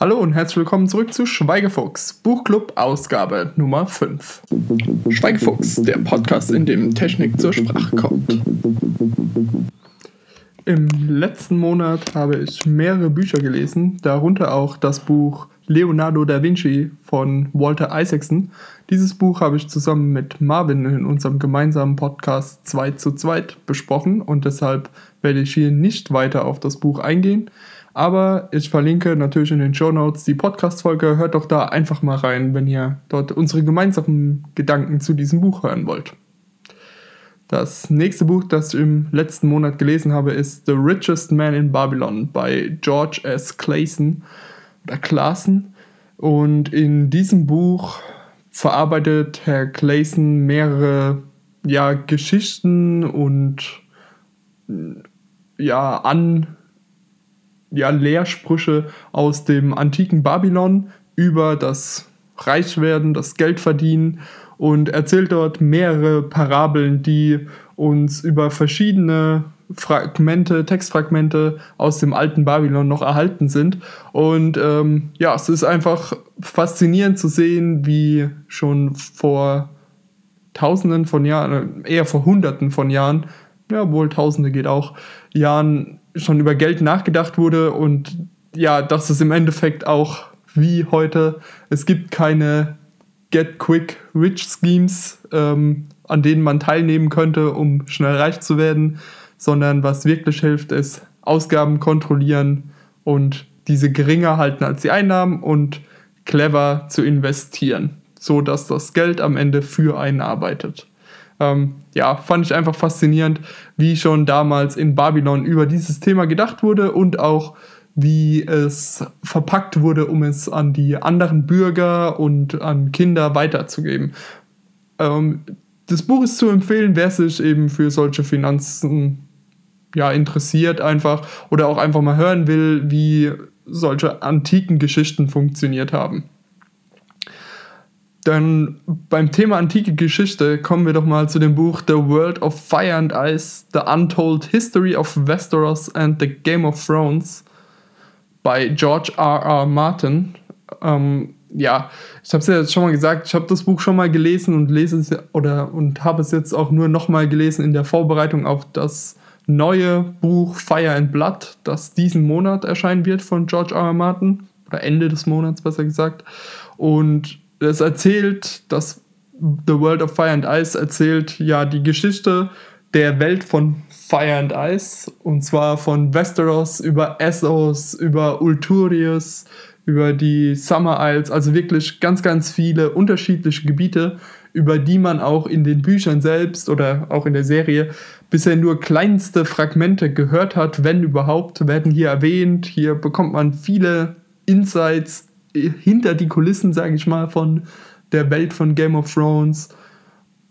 Hallo und herzlich willkommen zurück zu Schweigefuchs, Buchclub Ausgabe Nummer 5. Schweigefuchs, der Podcast, in dem Technik zur Sprache kommt. Im letzten Monat habe ich mehrere Bücher gelesen, darunter auch das Buch Leonardo da Vinci von Walter Isaacson. Dieses Buch habe ich zusammen mit Marvin in unserem gemeinsamen Podcast 2 zu 2 besprochen und deshalb werde ich hier nicht weiter auf das Buch eingehen. Aber ich verlinke natürlich in den Show Notes die Podcast-Folge. Hört doch da einfach mal rein, wenn ihr dort unsere gemeinsamen Gedanken zu diesem Buch hören wollt. Das nächste Buch, das ich im letzten Monat gelesen habe, ist The Richest Man in Babylon bei George S. Clayson oder Clason. Und in diesem Buch verarbeitet Herr Clayson mehrere ja, Geschichten und ja, an ja, Lehrsprüche aus dem antiken Babylon über das Reichwerden, das Geldverdienen und erzählt dort mehrere Parabeln, die uns über verschiedene Fragmente, Textfragmente aus dem alten Babylon noch erhalten sind. Und ähm, ja, es ist einfach faszinierend zu sehen, wie schon vor Tausenden von Jahren, eher vor Hunderten von Jahren, ja, wohl Tausende geht auch, Jahren schon über Geld nachgedacht wurde und ja, dass es im Endeffekt auch wie heute, es gibt keine Get Quick Rich Schemes, ähm, an denen man teilnehmen könnte, um schnell reich zu werden, sondern was wirklich hilft, ist Ausgaben kontrollieren und diese geringer halten als die Einnahmen und clever zu investieren, so dass das Geld am Ende für einen arbeitet. Ähm, ja, fand ich einfach faszinierend, wie schon damals in Babylon über dieses Thema gedacht wurde und auch wie es verpackt wurde, um es an die anderen Bürger und an Kinder weiterzugeben. Ähm, das Buch ist zu empfehlen, wer sich eben für solche Finanzen ja, interessiert einfach oder auch einfach mal hören will, wie solche antiken Geschichten funktioniert haben. Dann beim Thema antike Geschichte kommen wir doch mal zu dem Buch The World of Fire and Ice, The Untold History of Westeros and the Game of Thrones bei George R. R. Martin. Ähm, ja, ich habe es ja jetzt schon mal gesagt, ich habe das Buch schon mal gelesen und lese es oder und habe es jetzt auch nur noch mal gelesen in der Vorbereitung auf das neue Buch Fire and Blood, das diesen Monat erscheinen wird von George R. R. Martin oder Ende des Monats besser gesagt. Und es erzählt, das The World of Fire and Ice erzählt ja die Geschichte der Welt von Fire and Ice und zwar von Westeros über Essos, über Ulturius, über die Summer Isles, also wirklich ganz, ganz viele unterschiedliche Gebiete, über die man auch in den Büchern selbst oder auch in der Serie bisher nur kleinste Fragmente gehört hat, wenn überhaupt, werden hier erwähnt. Hier bekommt man viele Insights hinter die Kulissen, sage ich mal, von der Welt von Game of Thrones.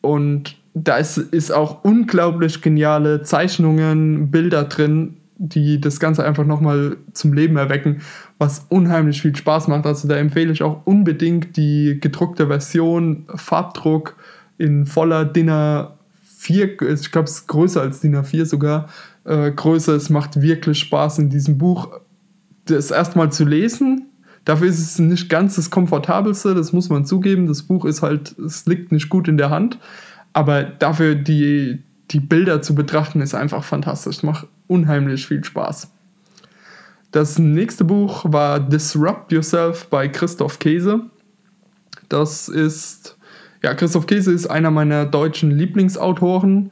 Und da ist, ist auch unglaublich geniale Zeichnungen, Bilder drin, die das Ganze einfach nochmal zum Leben erwecken, was unheimlich viel Spaß macht. Also da empfehle ich auch unbedingt die gedruckte Version, Farbdruck in voller Dinner 4, ich glaube es ist größer als DIN A4 sogar, äh, Größe. Es macht wirklich Spaß in diesem Buch, das erstmal zu lesen, Dafür ist es nicht ganz das komfortabelste, das muss man zugeben. Das Buch ist halt, es liegt nicht gut in der Hand. Aber dafür die, die Bilder zu betrachten, ist einfach fantastisch. Macht unheimlich viel Spaß. Das nächste Buch war Disrupt Yourself bei Christoph Käse. Das ist, ja, Christoph Käse ist einer meiner deutschen Lieblingsautoren,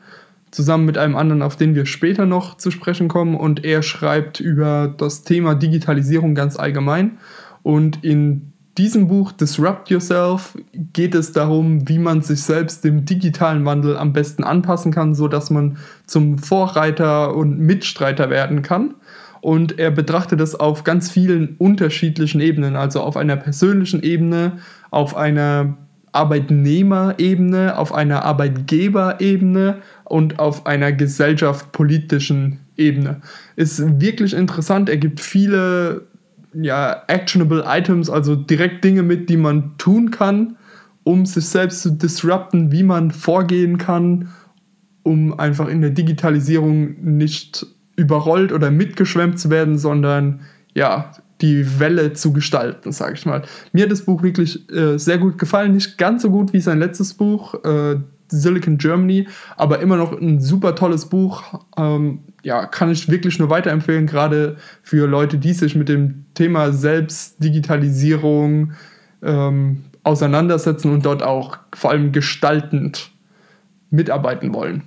zusammen mit einem anderen, auf den wir später noch zu sprechen kommen. Und er schreibt über das Thema Digitalisierung ganz allgemein. Und in diesem Buch Disrupt Yourself geht es darum, wie man sich selbst dem digitalen Wandel am besten anpassen kann, sodass man zum Vorreiter und Mitstreiter werden kann. Und er betrachtet es auf ganz vielen unterschiedlichen Ebenen, also auf einer persönlichen Ebene, auf einer Arbeitnehmerebene, auf einer Arbeitgeberebene und auf einer gesellschaftspolitischen Ebene. Ist wirklich interessant. Er gibt viele ja, actionable Items, also direkt Dinge mit, die man tun kann, um sich selbst zu disrupten, wie man vorgehen kann, um einfach in der Digitalisierung nicht überrollt oder mitgeschwemmt zu werden, sondern ja, die Welle zu gestalten, sage ich mal. Mir hat das Buch wirklich äh, sehr gut gefallen, nicht ganz so gut wie sein letztes Buch, äh, Silicon Germany, aber immer noch ein super tolles Buch. Ähm, ja, kann ich wirklich nur weiterempfehlen, gerade für Leute, die sich mit dem Thema Selbstdigitalisierung ähm, auseinandersetzen und dort auch vor allem gestaltend mitarbeiten wollen.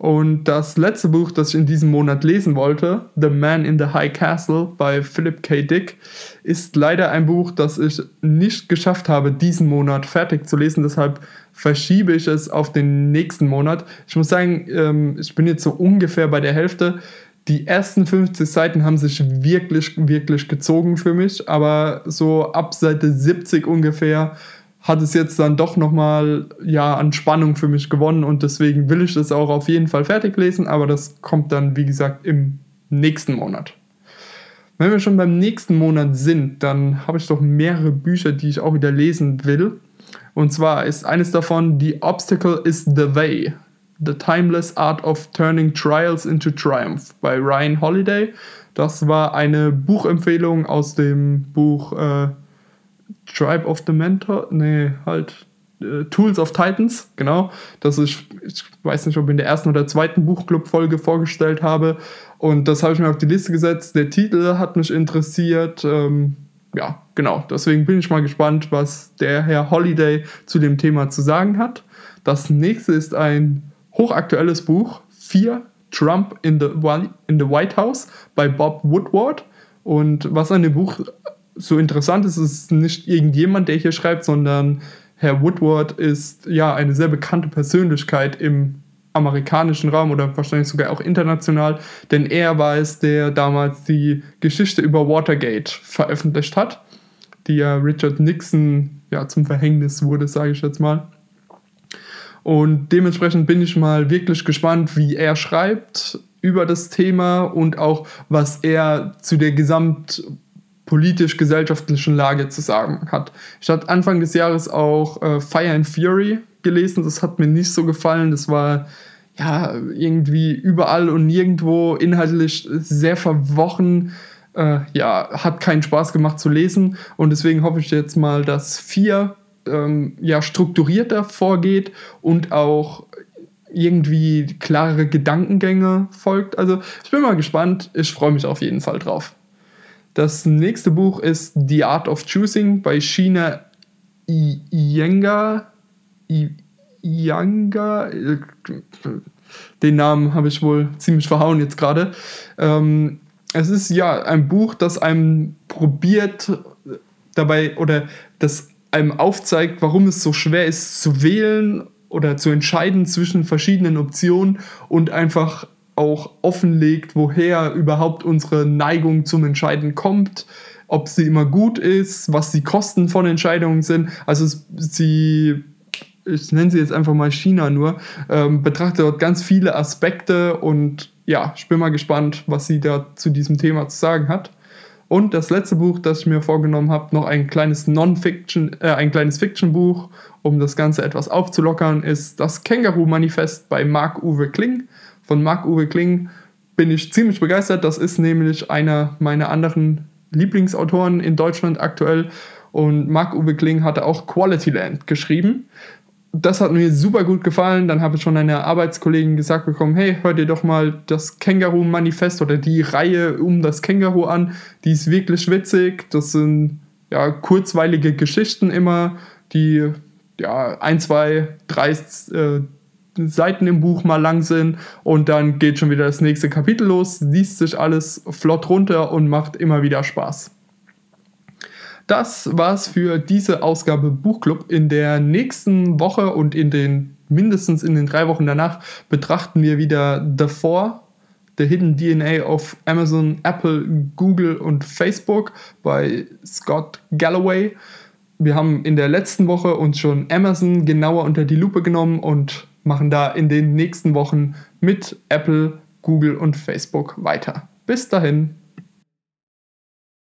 Und das letzte Buch, das ich in diesem Monat lesen wollte, The Man in the High Castle bei Philip K. Dick, ist leider ein Buch, das ich nicht geschafft habe, diesen Monat fertig zu lesen. Deshalb verschiebe ich es auf den nächsten Monat. Ich muss sagen, ähm, ich bin jetzt so ungefähr bei der Hälfte. Die ersten 50 Seiten haben sich wirklich, wirklich gezogen für mich, aber so ab Seite 70 ungefähr hat es jetzt dann doch nochmal ja, an Spannung für mich gewonnen und deswegen will ich das auch auf jeden Fall fertig lesen, aber das kommt dann, wie gesagt, im nächsten Monat. Wenn wir schon beim nächsten Monat sind, dann habe ich doch mehrere Bücher, die ich auch wieder lesen will. Und zwar ist eines davon The Obstacle is the Way. The Timeless Art of Turning Trials into Triumph bei Ryan Holiday. Das war eine Buchempfehlung aus dem Buch äh, Tribe of the Mentor, nee, halt äh, Tools of Titans, genau. Das ich, ich weiß nicht, ob ich in der ersten oder zweiten Buchclub-Folge vorgestellt habe. Und das habe ich mir auf die Liste gesetzt. Der Titel hat mich interessiert. Ähm, ja, genau. Deswegen bin ich mal gespannt, was der Herr Holiday zu dem Thema zu sagen hat. Das nächste ist ein hochaktuelles Buch, 4 Trump in the, in the White House bei Bob Woodward. Und was an dem Buch so interessant ist, ist nicht irgendjemand, der hier schreibt, sondern Herr Woodward ist ja eine sehr bekannte Persönlichkeit im amerikanischen Raum oder wahrscheinlich sogar auch international, denn er war es, der damals die Geschichte über Watergate veröffentlicht hat, die ja Richard Nixon ja zum Verhängnis wurde, sage ich jetzt mal. Und dementsprechend bin ich mal wirklich gespannt, wie er schreibt über das Thema und auch was er zu der Gesamt politisch-gesellschaftlichen Lage zu sagen hat. Ich hatte Anfang des Jahres auch äh, Fire and Fury gelesen, das hat mir nicht so gefallen, das war ja irgendwie überall und nirgendwo inhaltlich sehr verwochen. Äh, ja, hat keinen Spaß gemacht zu lesen und deswegen hoffe ich jetzt mal, dass vier ähm, ja strukturierter vorgeht und auch irgendwie klare Gedankengänge folgt. Also ich bin mal gespannt, ich freue mich auf jeden Fall drauf. Das nächste Buch ist The Art of Choosing bei Shina Iyengar. Iyengar. Den Namen habe ich wohl ziemlich verhauen jetzt gerade. Ähm, es ist ja ein Buch, das einem probiert dabei oder das einem aufzeigt, warum es so schwer ist zu wählen oder zu entscheiden zwischen verschiedenen Optionen und einfach auch offenlegt, woher überhaupt unsere Neigung zum Entscheiden kommt, ob sie immer gut ist, was die Kosten von Entscheidungen sind. Also sie, ich nenne sie jetzt einfach mal China nur, ähm, betrachtet dort ganz viele Aspekte und ja, ich bin mal gespannt, was sie da zu diesem Thema zu sagen hat. Und das letzte Buch, das ich mir vorgenommen habe, noch ein kleines Non-Fiction, äh, ein kleines Fiction-Buch, um das Ganze etwas aufzulockern, ist das Känguru-Manifest bei Marc-Uwe Kling von Marc-Uwe Kling bin ich ziemlich begeistert. Das ist nämlich einer meiner anderen Lieblingsautoren in Deutschland aktuell. Und Marc-Uwe Kling hatte auch Quality Land geschrieben. Das hat mir super gut gefallen. Dann habe ich von einer Arbeitskollegin gesagt bekommen, hey, hör dir doch mal das Känguru-Manifest oder die Reihe um das Känguru an. Die ist wirklich witzig. Das sind ja kurzweilige Geschichten immer, die ja ein, zwei, drei äh, Seiten im Buch mal lang sind und dann geht schon wieder das nächste Kapitel los, liest sich alles flott runter und macht immer wieder Spaß. Das war's für diese Ausgabe Buchclub. In der nächsten Woche und in den mindestens in den drei Wochen danach betrachten wir wieder The Four, The Hidden DNA of Amazon, Apple, Google und Facebook bei Scott Galloway. Wir haben in der letzten Woche uns schon Amazon genauer unter die Lupe genommen und machen da in den nächsten Wochen mit Apple, Google und Facebook weiter. Bis dahin.